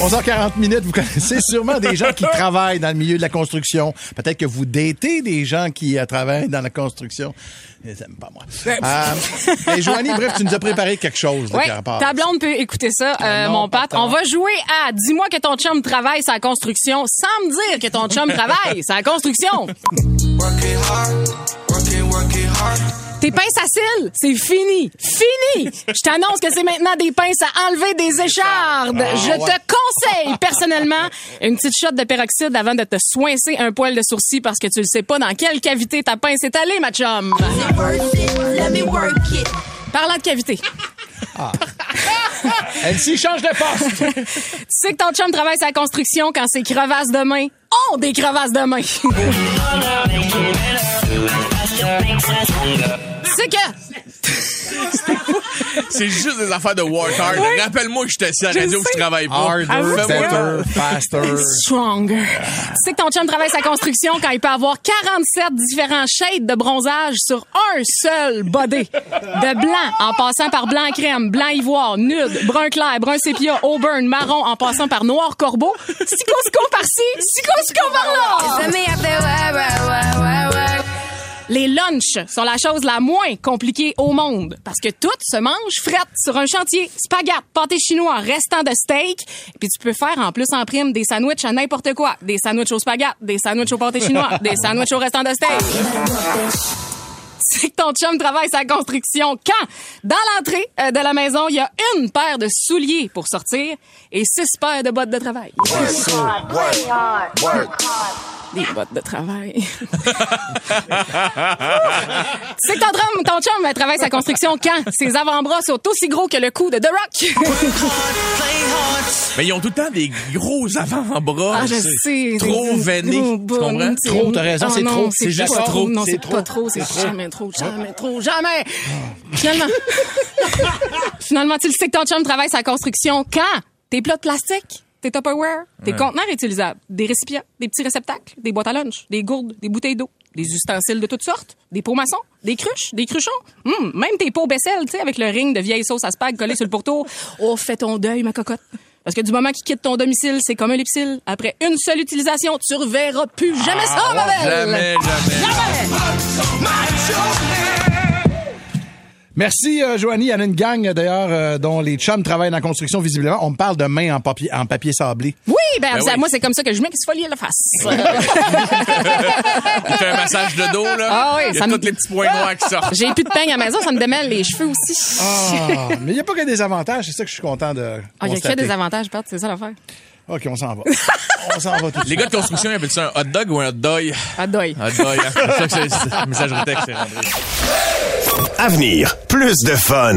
11h40 minutes, vous connaissez sûrement des gens qui travaillent dans le milieu de la construction. Peut-être que vous datez des gens qui euh, travaillent dans la construction. Ils aiment pas moi. Euh, et Joanie, bref, tu nous as préparé quelque chose de Oui, ta blonde peut écouter ça, euh, Ah non, mon Pat. On va jouer à Dis-moi que ton chum travaille sa construction sans me dire que ton chum travaille sa construction. Tes pinces à cils, c'est fini. Fini! Je t'annonce que c'est maintenant des pinces à enlever des échardes. Je te conseille personnellement une petite shot de peroxyde avant de te soincer un poil de sourcil parce que tu le sais pas dans quelle cavité ta pince est allée, ma chum. Parlant de cavité. Elle s'y change de poste. Tu sais que ton chum travaille sa construction quand ses crevasses de main ont des crevasses de main. sais que C'est juste des affaires de work hard. Rappelle-moi que j'étais assis à la radio que je travaille pas. Harder, better, faster. stronger. Tu sais que ton chum travaille sa construction quand il peut avoir 47 différents shades de bronzage sur un seul body. De blanc, en passant par blanc crème, blanc ivoire, nude, brun clair, brun sépia, auburn, marron, en passant par noir corbeau. Sico-sico par-ci, sico-sico par-là. Les lunchs sont la chose la moins compliquée au monde parce que tout se mange frette sur un chantier. Spaghetti, pâté chinois, restant de steak. Et puis tu peux faire en plus en prime des sandwichs à n'importe quoi. Des sandwichs au spaghetti, des sandwichs au pâté chinois, des sandwichs au restant de steak. C'est que ton chum travaille sa construction quand, dans l'entrée euh, de la maison, il y a une paire de souliers pour sortir et six paires de bottes de travail. Des bottes de travail. tu sais que ton chum, ton chum travaille sa construction quand? Ses avant-bras sont aussi gros que le cou de The Rock. Mais ils ont tout le temps des gros avant-bras. Ah, je sais. Trop veinés. Tu comprends? Trop, t'as raison, Oh c'est trop, c'est juste trop, Non, c'est pas trop, c'est jamais trop, jamais trop, jamais. Finalement. Finalement, tu le sais que ton chum travaille sa construction quand? Tes plats de plastique, tes Tupperware, tes conteneurs utilisables, des récipients, des petits réceptacles, des boîtes à lunch, des gourdes, des bouteilles d'eau, des ustensiles de toutes sortes, des pots maçons, des cruches, des cruchons, Hum, même tes pots Bessel, tu sais, avec le ring de vieille sauce à spag collé sur le pourtour. Oh, fais ton deuil, ma cocotte. Parce que du moment qu'il quitte ton domicile, c'est comme un lipsil. Après une seule utilisation, tu reverras plus jamais ça, ma belle! Jamais, jamais. Merci, euh, Joanie. Il y en a une gang, d'ailleurs, euh, dont les chums travaillent dans la construction, visiblement. On me parle de main en papier, en papier sablé. Oui, ben, Ben vous- oui. moi, c'est comme ça que je mets qu'il se folie à la face. Il fait un massage de dos, là. Ah oui, Il y a ça me- tous les petits points noirs qui sortent. J'ai plus de peigne à la maison, ça me démêle les cheveux aussi. Ah, mais il n'y a pas que des avantages. C'est ça que je suis content de Ah, il y a que des avantages, Pat, c'est ça l'affaire. OK, on s'en va. on s'en va tout de Les gars de construction, ils appellent ça un hot dog ou un hot dog? De deuil. Hot dog. C'est ça que c'est- messagerie texte, c'est rentré. Avenir, plus de fun.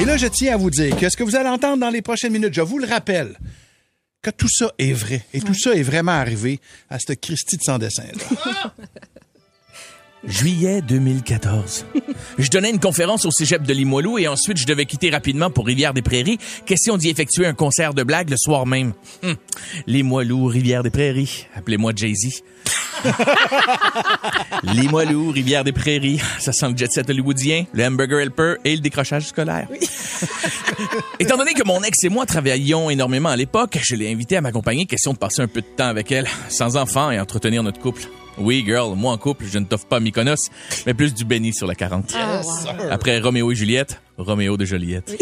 Et là, je tiens à vous dire que ce que vous allez entendre dans les prochaines minutes, je vous le rappelle, que tout ça est vrai. Et tout ça est vraiment arrivé à cette Christie de sans dessin. Juillet 2014. Je donnais une conférence au cégep de Limoilou et ensuite je devais quitter rapidement pour Rivière-des-Prairies. Question d'y effectuer un concert de blagues le soir même. Hum. Limoilou, Rivière-des-Prairies. Appelez-moi Jay-Z. Limoilou, Rivière-des-Prairies. Ça sent le jet set hollywoodien, le hamburger helper et le décrochage scolaire. Étant donné que mon ex et moi travaillions énormément à l'époque, je l'ai invité à m'accompagner, question de passer un peu de temps avec elle, sans enfants et entretenir notre couple. Oui, girl, moi en couple, je ne t'offre pas Mykonos, mais plus du béni sur la 40. Après Roméo et Juliette, Roméo de Joliette.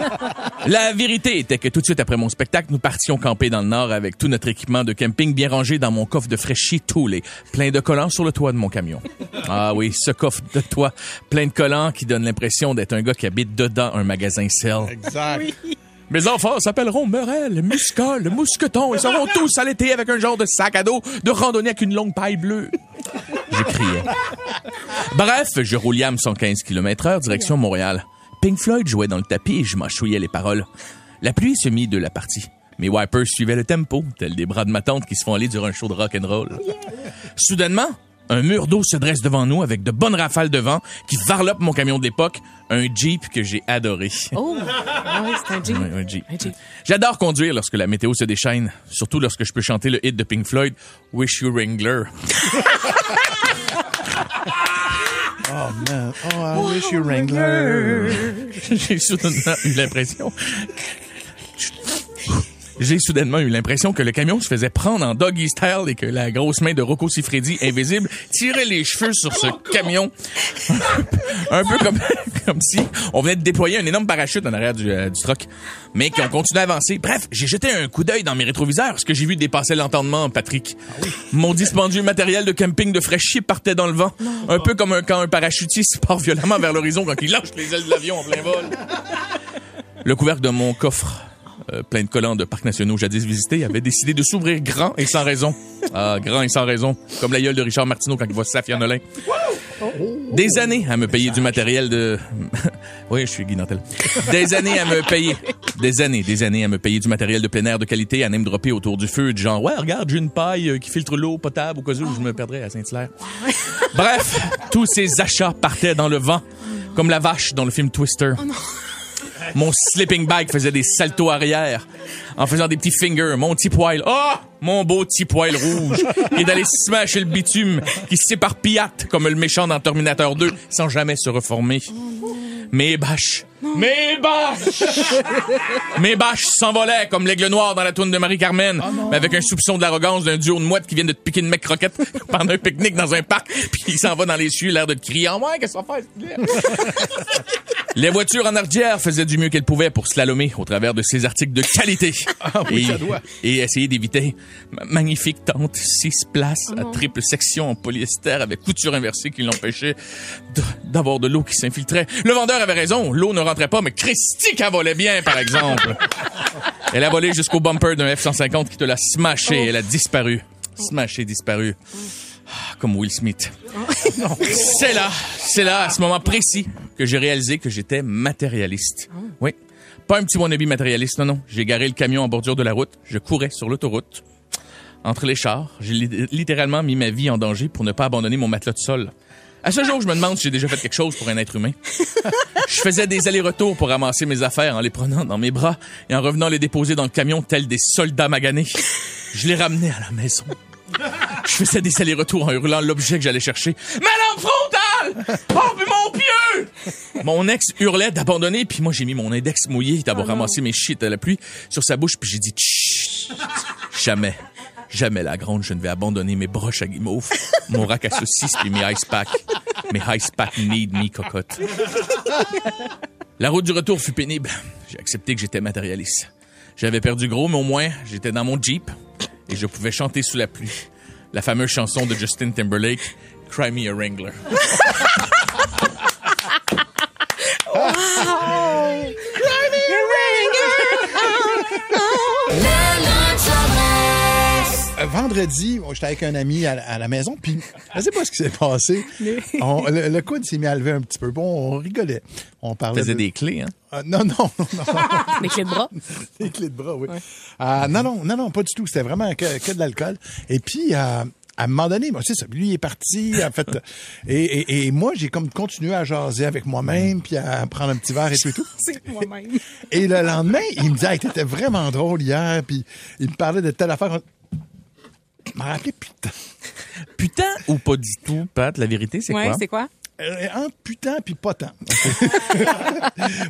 la vérité était que tout de suite après mon spectacle, nous partions camper dans le nord avec tout notre équipement de camping bien rangé dans mon coffre de fraîchis Tooley, plein de collants sur le toit de mon camion. Ah oui, ce coffre de toit plein de collants qui donne l'impression d'être un gars qui habite dedans un magasin sel. Exact. Mes enfants s'appelleront Morel, Muscol, Mousqueton et seront tous l'été avec un genre de sac à dos de randonnée avec une longue paille bleue. Je criais. Bref, je roulais à 115 km heure direction Montréal. Pink Floyd jouait dans le tapis et je m'achouillais les paroles. La pluie se mit de la partie. Mes wipers suivaient le tempo, tels des bras de ma tante qui se font aller durant un show de rock and roll. Soudainement, un mur d'eau se dresse devant nous avec de bonnes rafales de vent qui varlopent mon camion de l'époque, un Jeep que j'ai adoré. Oh, ah oui, c'est un Jeep. Ouais, un Jeep. Un Jeep. J'adore conduire lorsque la météo se déchaîne, surtout lorsque je peux chanter le hit de Pink Floyd, Wish You Wrangler. Oh, man. Oh, I wish you Wrangler. J'ai soudainement eu l'impression. J'ai soudainement eu l'impression que le camion se faisait prendre en doggy style et que la grosse main de Rocco Siffredi, invisible, tirait les cheveux sur ce camion. un peu comme, comme si on venait de déployer un énorme parachute en arrière du, euh, du truck. Mais qui ont continué à avancer. Bref, j'ai jeté un coup d'œil dans mes rétroviseurs, ce que j'ai vu dépasser l'entendement, Patrick. Mon dispendieux matériel de camping de fraîchier partait dans le vent. Un peu comme un- quand un parachutiste part violemment vers l'horizon quand il lâche les ailes de l'avion en plein vol. Le couvercle de mon coffre, euh, plein de collants de parcs nationaux jadis visités, avait décidé de s'ouvrir grand et sans raison. Ah, grand et sans raison. Comme la gueule de Richard Martineau quand il voit Safia Nolin. Des années à me payer du matériel de... oui, je suis Guy Nantel. Des années à me payer... Des années, des années à me payer du matériel de plein air de qualité à name dropper autour du feu, du genre, ouais, regarde, j'ai une paille euh, qui filtre l'eau potable au cas où je me perdrais à Saint-Hilaire. Bref, tous ces achats partaient dans le vent, comme la vache dans le film Twister. Mon sleeping bag faisait des saltos arrière en faisant des petits fingers. Mon petit poil. Oh! Mon beau petit poil rouge. Et d'aller smasher le bitume qui s'éparpillatte comme le méchant dans Terminator 2 sans jamais se reformer. Mes bâches. Mes bâches! Mes bâches s'envolaient comme l'aigle noir dans la toune de Marie-Carmen, mais avec un soupçon de l'arrogance d'un duo de mouettes qui viennent de te piquer une mec croquette pendant un pique-nique dans un parc, puis il s'en va dans les cieux, l'air de te crier « En ouais, qu'est-ce qu'on fait? s'il te plaît? » Les voitures en arrière faisaient du mieux qu'elles pouvaient pour slalomer au travers de ces articles de qualité. oui, et, ça doit. et essayer d'éviter ma magnifique tente six places à triple section en polyester avec couture inversée qui l'empêchait d'avoir de l'eau qui s'infiltrait. Le vendeur avait raison, l'eau ne rentrait pas, mais Christy qu'elle volait bien, par exemple. Elle a volé jusqu'au bumper d'un F-150 qui te l'a smashé. Elle a disparu. Smashé, disparu. Ah, Comme Will Smith. C'est là, c'est là, à ce moment précis, que j'ai réalisé que j'étais matérialiste. Oui. Pas un petit wannabe matérialiste, non, non. J'ai garé le camion en bordure de la route. Je courais sur l'autoroute. Entre les chars, j'ai li- littéralement mis ma vie en danger pour ne pas abandonner mon matelas de sol. À ce jour, je me demande si j'ai déjà fait quelque chose pour un être humain. Je faisais des allers-retours pour ramasser mes affaires en les prenant dans mes bras et en revenant les déposer dans le camion tels des soldats maganés. Je les ramenais à la maison. Je faisais des allers-retours en hurlant l'objet que j'allais chercher. Ma lampe frontale! Oh, puis mon pieu! Mon ex hurlait d'abandonner, puis moi j'ai mis mon index mouillé d'avoir ramassé mes shit à la pluie sur sa bouche, puis j'ai dit Chut! Jamais, jamais la grande, je ne vais abandonner mes broches à guimauve, mon rack à saucisses puis mes ice packs. Mes ice packs need me cocotte. La route du retour fut pénible. J'ai accepté que j'étais matérialiste. J'avais perdu gros, mais au moins, j'étais dans mon Jeep et je pouvais chanter sous la pluie. La fameuse chanson de Justin Timberlake, Cry Me a Wrangler. Euh, Vendredi, bon, j'étais avec un ami à, à la maison, puis je sais pas ce qui s'est passé. On- le, le coude s'est mis à lever un petit peu. Bon, on rigolait. On parlait faisait de- des clés, hein? Ah, non, non, non, non. Des clés de bras? Des clés de bras, oui. Ah, non, non, non, non, pas du tout. C'était vraiment que, que de l'alcool. Et puis, euh, à un moment donné, bon, c'est ça, lui il est parti, en fait, et, et, et moi, j'ai comme continué à jaser avec moi-même, puis à prendre un petit verre et tout et tout. C'est moi-même. Et le lendemain, il me dit, hey, t'étais vraiment drôle hier, puis il me parlait de telle affaire. Je m'en rappelais, putain. Putain ou pas du tout, Pat, la vérité, c'est Ouais, quoi? c'est quoi? Entre putain puis pas tant.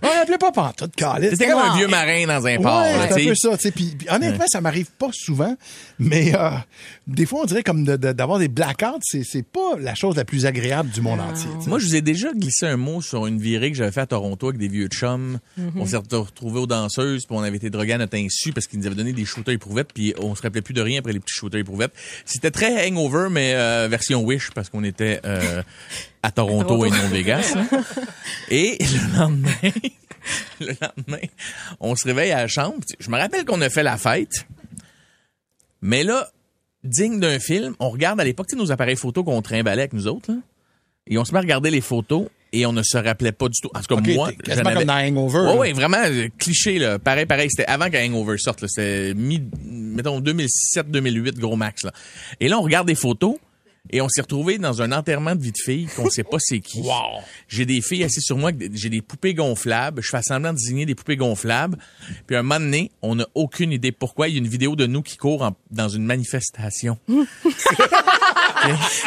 on l'appelait pas pantoute, Calis. C'était comme un vieux marin dans un port. Ouais, c'est un peu ça. tu sais. Puis, honnêtement, ça m'arrive pas souvent, mais euh, des fois, on dirait comme de- de- d'avoir des blackouts, c'est pas la chose la plus agréable du monde entier. Moi, je vous ai déjà glissé un mot sur une virée que j'avais fait à Toronto avec des vieux chums. On s'est retrouvés aux danseuses, puis on avait été drogués à notre insu parce qu'ils nous avaient donné des shooters éprouvettes, puis on se rappelait plus de rien après les petits shooters éprouvettes. C'était très hangover, mais euh, version Wish, parce qu'on était euh, à Toronto et non Vegas. là. Et le lendemain, le lendemain, on se réveille à la chambre. Je me rappelle qu'on a fait la fête, mais là, digne d'un film, on regarde à l'époque, tu sais, nos appareils photo qu'on trimballait avec nous autres, là, et on se met à regarder les photos et on ne se rappelait pas du tout. En tout cas, moi, j'en comme dans Hangover. Là. ouais, vraiment euh, cliché là, pareil pareil, c'était avant que Hangover sorte c'était mi mettons 2007 2008 gros max là. Et là on regarde des photos et on s'est retrouvé dans un enterrement de vie de fille qu'on sait pas c'est qui. J'ai des filles assises sur moi, j'ai des poupées gonflables, je fais semblant de désigner des poupées gonflables. Puis un moment donné, on n'a aucune idée pourquoi, il y a une vidéo de nous qui court en- dans une manifestation.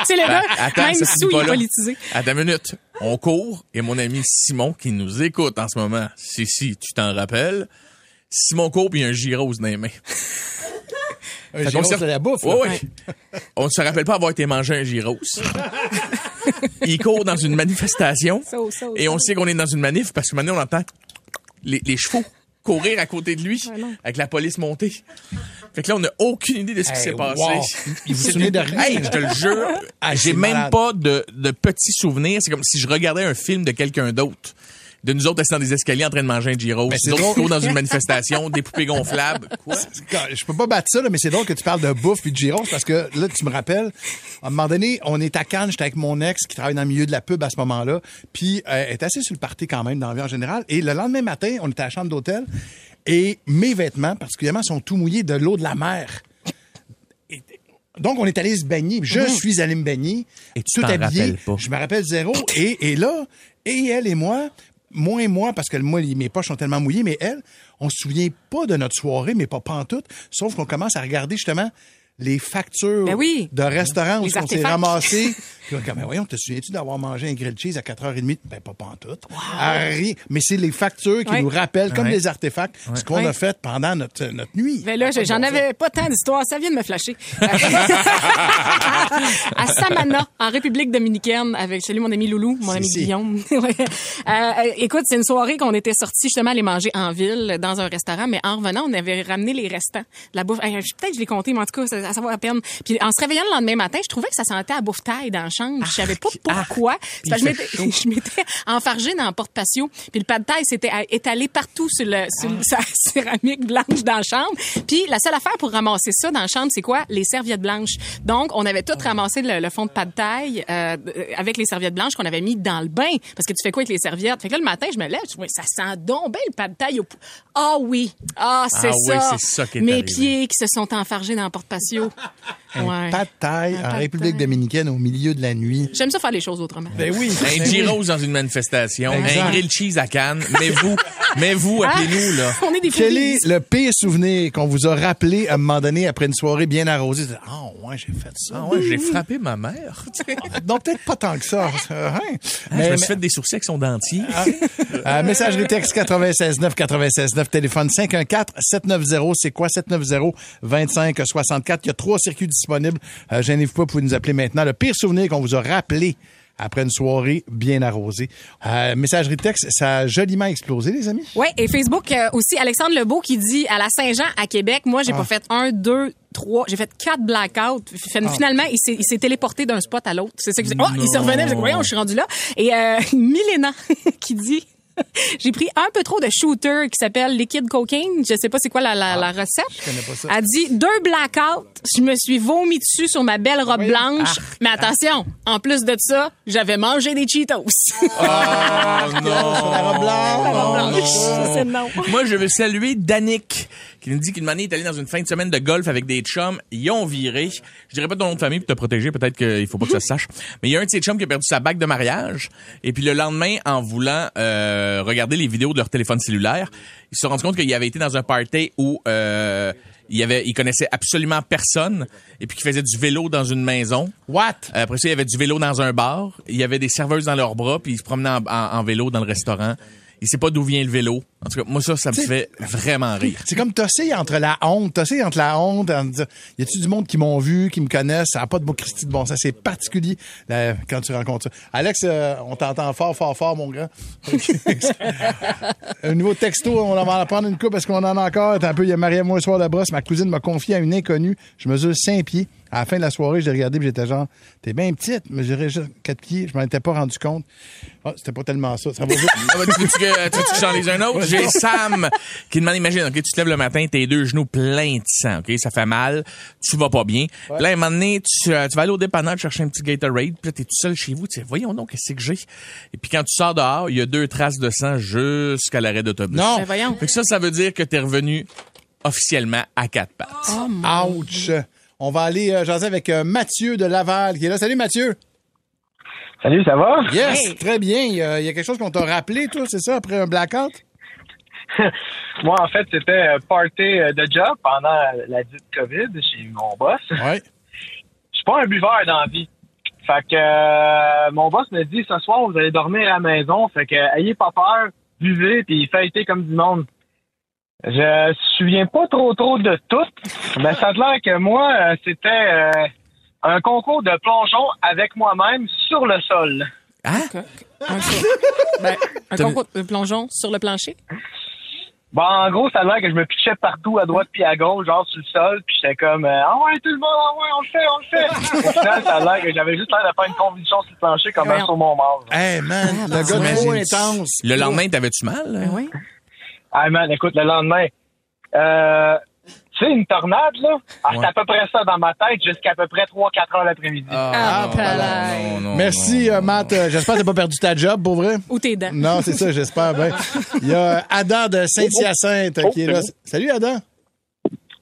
C'est le gars, attends, même ça sous, il politisé. Attends une minute. On court et mon ami Simon qui nous écoute en ce moment, si si tu t'en rappelles, Simon court puis il y a un gyros dans les mains. Un gyros de la bouffe. ouais. On ne se rappelle pas avoir été manger un gyros. il court dans une manifestation So, so, et on sait qu'on est dans une manif parce que maintenant on entend les, les chevaux courir à côté de lui avec la police montée. Fait que là, on n'a aucune idée de ce qui Hey, s'est passé. wow. Il vous souvenez de rien? Hey, je te le jure, Ah, j'ai même malade. pas de, de petits souvenirs. C'est comme si je regardais un film de quelqu'un d'autre. De nous autres assis dans des escaliers en train de manger un gyros. Ben, c'est dans une manifestation, des poupées gonflables. Quoi? Je peux pas battre ça, là, mais c'est drôle que tu parles de bouffe puis de gyros parce que là, tu me rappelles, à un moment donné, on est à Cannes, j'étais avec mon ex qui travaille dans le milieu de la pub à ce moment-là, puis euh, elle est assez sur le party quand même dans la vie en général. Et le lendemain matin, on était à la chambre d'hôtel et mes vêtements, particulièrement, sont tout mouillés de l'eau de la mer. Et- donc, on est allé se baigner. Je suis allé me baigner. Et tu tout habillé. pas. Je me rappelle zéro. Et, et là, et elle et moi, moi et moi, parce que moi, mes poches sont tellement mouillées, mais elle, on se souvient pas de notre soirée, mais pas pantoute, sauf qu'on commence à regarder justement les factures Ben oui. de restaurants où on s'est ramassé. Puis on dit, ben voyons, te souviens-tu d'avoir mangé un grilled cheese à 4h30? Ben, pas pantoute. À rien. Mais c'est les factures qui nous rappellent, comme des artefacts, ce qu'on a fait pendant notre, notre nuit. Mais là, Ah, j'en bon, avais pas tant d'histoires. Ça vient de me flasher. à Samana, en République dominicaine, avec celui mon ami Loulou, mon ami Si. Guillaume. Euh, écoute, c'est une soirée qu'on était sortis justement aller manger en ville, dans un restaurant, mais en revenant, on avait ramené les restants de la bouffe. Peut-être que je l'ai compté, mais en tout cas, ça, ça vaut la peine. Puis en se réveillant le lendemain matin, je trouvais que ça sentait à bouffe taille dans la chambre. Je savais pas pourquoi. Parce que je m'étais- enfargée dans le porte-patio. Puis le pas de taille s'était étalé partout sur, le, sur le- sa céramique blanche dans la chambre. Puis la seule affaire pour ramasser ça dans la chambre, c'est quoi? Les serviettes blanches. Donc, on avait tout ramassé le, le fond de pas de taille euh, avec les serviettes blanches qu'on avait mis dans le bain. Parce que tu fais quoi avec les serviettes? Fait que là, le matin, je me lève, je vois, ça sent donc bien le pas de taille. Ah oui! Ah, c'est Ah oui, ça! c'est ça qui est Mes arrivé. pieds qui se sont enfargés dans le porte-patio. Un Ouais. pas de taille en de République dominicaine au milieu de la nuit. J'aime ça faire les choses autrement. Ben oui. Un Ben gyros dans une manifestation, Exact. un grilled cheese à Cannes. Mais vous, mais vous, Ah! appelez-nous, là. On est des Quel est le pire souvenir qu'on vous a rappelé à un moment donné après une soirée bien arrosée? Ah, ouais, j'ai fait ça. Ah ouais, j'ai frappé ma mère. Non, peut-être pas tant que ça. Euh, hein? je me suis fait des sourcils avec son dentier. Euh, messagerie texte 96 9 96 9 téléphone 514 790 c'est quoi? 790 25 64 il y a trois circuits disponibles euh, gênez-vous pas vous pouvez nous appeler maintenant le pire souvenir qu'on vous a rappelé après une soirée bien arrosée euh, messagerie texte ça a joliment explosé les amis Ouais, et Facebook euh, aussi Alexandre Lebeau qui dit à la Saint-Jean à Québec, moi j'ai Ah. pas fait un, deux, trois, j'ai fait quatre blackouts. Fin- Finalement, il s'est il s'est téléporté d'un spot à l'autre. C'est ça que je dis. Oh, il se revenait, je voyons, je suis rendu là. Et euh, Milena qui dit j'ai pris un peu trop de shooter qui s'appelle liquid cocaine. Je sais pas c'est quoi la, la, la recette. Ah, connais pas ça. Elle dit deux blackouts. Je me suis vomi dessus sur ma belle robe blanche. Mais attention, en plus de ça, j'avais mangé des Cheetos. Ah, non sur la robe blanche. La robe blanche. non. C'est non. Moi, je veux saluer Danick, qui nous dit qu'une année, il est allé dans une fin de semaine de golf avec des chums. Ils ont viré. Je dirais pas ton nom de famille pour te protéger. Peut-être qu'il faut pas que ça se sache. Mais il y a un de ses chums qui a perdu sa bague de mariage. Et puis le lendemain, en voulant euh, regarder les vidéos de leur téléphone cellulaire, ils se sont rendus compte qu'il avait été dans un party où... Euh, il y avait, il connaissait absolument personne et puis qui faisait du vélo dans une maison. What? Après ça, il y avait du vélo dans un bar. Il y avait des serveuses dans leurs bras puis il se promenait en, en- en vélo dans le restaurant. Il sait pas d'où vient le vélo. En tout cas, moi ça, ça me fait vraiment rire. C'est comme tosser entre la honte, tosser entre la honte, en disant, y a-tu du monde qui m'ont vu, qui me connaissent, ça n'a pas de beau Christy de bon sens. C'est particulier là, quand tu rencontres ça. Alex, euh, on t'entend fort, fort, fort, mon grand. Un nouveau texto, on va en prendre une coupe parce qu'on en a encore? Attends un peu, il y a Maria moi soir de brosse. Ma cousine m'a confié à une inconnue. Je mesure 5 pieds. À la fin de la soirée, j'ai regardé et j'étais genre, t'es bien petite, mais j'ai juste 4 pieds. Je m'en étais pas rendu compte. Ah, c'était pas tellement ça. Ça va vite. Ah bah, tu veux-tu que, tu veux-tu que je t'en lise un autre? J'ai Sam qui demande, imagine, ok, tu te lèves le matin, tes deux genoux pleins de sang, ok, ça fait mal, tu vas pas bien. Puis Là, à un moment donné, tu, euh, tu vas aller au dépanneur chercher un petit Gatorade, puis là, t'es tout seul chez vous, tu sais, voyons donc, qu'est-ce que j'ai? Et puis quand tu sors dehors, il y a deux traces de sang jusqu'à l'arrêt d'autobus. Non. Ben voyons. Fait que ça, ça veut dire que t'es revenu officiellement à quatre pattes. Ouch! On va aller euh, jaser avec euh, Mathieu de Laval qui est là. Salut Mathieu! Salut, ça va? Yes, très bien. Il y, a, il y a quelque chose qu'on t'a rappelé, toi, c'est ça, après un blackout? Moi, en fait, c'était party euh, de job pendant la dite COVID chez mon boss. Ouais. Je suis pas un buveur dans la vie. Fait que euh, mon boss me dit ce soir vous allez dormir à la maison, fait que ayez pas peur, buvez puis fêtez comme du monde. Je me souviens pas trop trop de tout, mais ça a l'air que moi euh, c'était euh, un concours de plongeon avec moi-même sur le sol. Hein? Un, ben, un T'as- concours de plongeon sur le plancher? Bon, en gros, ça a l'air que je me pitchais partout, à droite puis à gauche, genre sur le sol, puis j'étais comme, euh, ah ouais, tout le monde, ah ouais, on le fait, on le fait. Au final, ça a l'air que j'avais juste l'air de faire une convulsion sur le plancher comme un Voyons. sur mon mort. Hey, man, le gars trop intense. Le lendemain, t'avais-tu mal? Ben oui. Ah man, écoute, le lendemain, euh, tu sais, une tornade, là, ah, c'était Ouais. à peu près ça dans ma tête jusqu'à à peu près 3-4 heures l'après-midi. Ah, non, palais. non, non, Merci, non. euh, Matt. Euh, J'espère que t'as pas perdu ta job, pour vrai. Ou tes dents. Non, c'est ça, j'espère bien. Il y a euh, Adam de Saint-Hyacinthe euh, qui est là. Salut, Adam.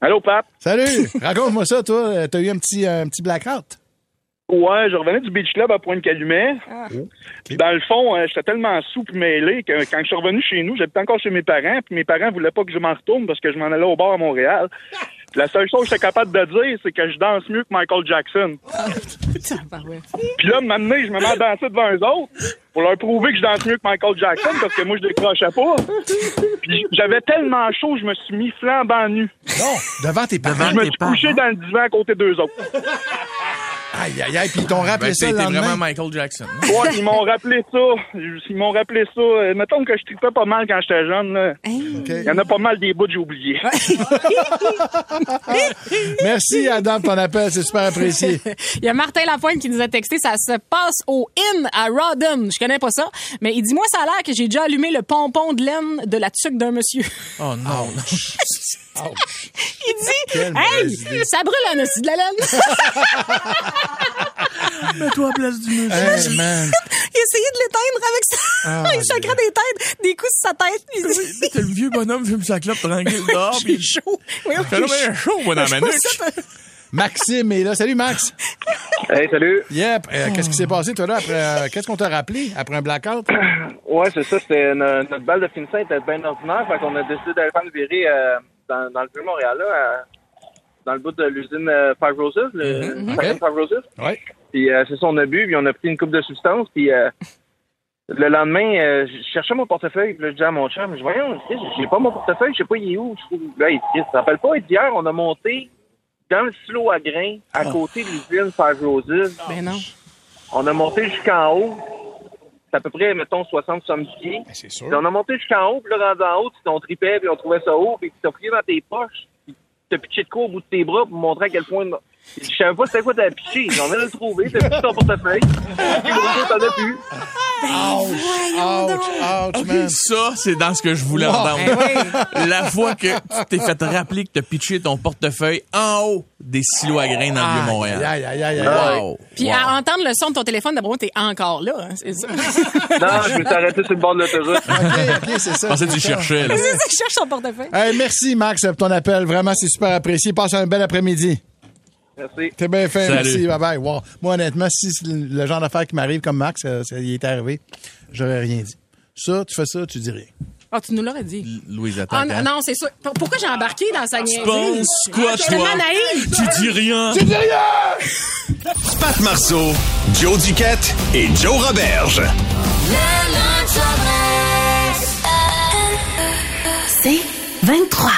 Allô, Pat? Salut. Raconte-moi ça, toi. Euh, T'as eu un petit, un petit blackout? Ouais, je revenais du Beach Club à Pointe-Calumet. Puis Dans le fond, euh, j'étais tellement souple mêlé que quand je suis revenu chez nous, j'étais encore chez mes parents, puis mes parents voulaient pas que je m'en retourne parce que je m'en allais au bar à Montréal. Puis La seule chose que j'étais capable de dire, c'est que je danse mieux que Michael Jackson. Tabarouette. Puis là, maintenant, je me mets à danser devant eux autres pour leur prouver que je danse mieux que Michael Jackson parce que moi, je décrochais pas. Puis j'avais tellement chaud, je me suis mis flambant nu. Non, devant tes parents. Je me suis couché dans le divan à côté d'eux autres. Aïe, aïe, aïe. Puis ils t'ont rappelé Ben, ça le lendemain. vraiment Michael Jackson. Ouais, ils m'ont rappelé ça. Ils m'ont rappelé ça. Euh, Mettons que je tripais pas mal quand j'étais jeune. Là. Il y en a pas mal des bouts que j'ai oubliés. Merci, Adam, de ton appel. C'est super apprécié. Il y a Martin Lapointe qui nous a texté, ça se passe au Inn à Rodham. Je connais pas ça, mais il dit, moi, ça a l'air que j'ai déjà allumé le pompon de laine de la tuque d'un monsieur. Oh non. Il dit, Quelle hey, ça brûle un aussi de la laine. Mets-toi à place du monsieur. Hey, man. il essayait de l'éteindre avec ça. Ah, il chacrait des têtes, des coups sur sa tête. Il dit, T'as le vieux bonhomme fume sa clope tranquille dehors. j'ai puis chaud. Oui, oui, chaud, moi, dans ma nuque. Maxime est là. Salut, Max. Hey, salut. Yep. Euh, Qu'est-ce qui s'est passé, toi, là, après... euh, Qu'est-ce qu'on t'a rappelé après un blackout? Ouais, c'est ça. C'était no- notre balle de finissant était bien ordinaire. Fait qu'on a décidé d'aller faire le virée euh, dans, dans le Vieux-Montréal, là, à- dans le bout de l'usine euh, Five Roses, le Ok. Five Roses. Ouais. Puis euh, c'est ça, on a bu, puis on a pris une coupe de substance, puis euh, le lendemain, euh, je cherchais mon portefeuille, puis là, je dis à mon chum, je voyons, j'ai pas mon portefeuille, je sais pas il est où. Je trouve, là, il dit, te rappelles pas, hier, on a monté dans le silo à grains, à côté de l'usine Five Roses. Ben non. On a monté jusqu'en haut. C'est à peu près, mettons, 60 sommes pieds. Ben, c'est Puis sûr. on a monté jusqu'en haut, puis là, rendu en haut, tu t'en tripais, puis on trouvait ça haut, puis tu t'as pris dans tes poches, puis t'as pitché de quoi au bout de tes bras pour montrer à quel point... Je savais pas c'était quoi t'avais pitché. On vient de le trouver, t'as pris ton portefeuille, puis gros, t'en as plus. Ouch, ouch, ouch, man. Ça, c'est dans ce que je voulais Wow. entendre. La fois que tu t'es fait rappeler que t'as pitché ton portefeuille en haut des silos à grains dans le Vieux-Montréal. Aïe, aïe, aïe, aïe, aïe. Wow. Puis Wow. à entendre le son de ton téléphone, d'abord, t'es encore là. hein, c'est ça. Non, je me suis arrêté sur le bord de l'autoroute. OK, OK, c'est ça. Je pensais que tu cherchais, là. C'est ça, je cherche son portefeuille. Hey, merci, Max, pour ton appel. Vraiment, c'est super apprécié. Passe un bel après-midi. Merci. T'es bien fait, Salut. merci. Bye bye. Wow. Moi, honnêtement, si c'est le genre d'affaire qui m'arrive comme Max, euh, ça, il est arrivé, j'aurais rien dit. Ça, tu fais ça, tu dis rien. Ah, tu nous l'aurais dit. Louise, attends. Ah, non, non, c'est sûr. Pour- Pourquoi j'ai embarqué dans sa niaiserie? Pense quoi, Je suis toi? tellement naïve. Tu dis rien. Tu dis rien! Pat Marceau, Joe Duquette et Joe Roberge. C'est 23.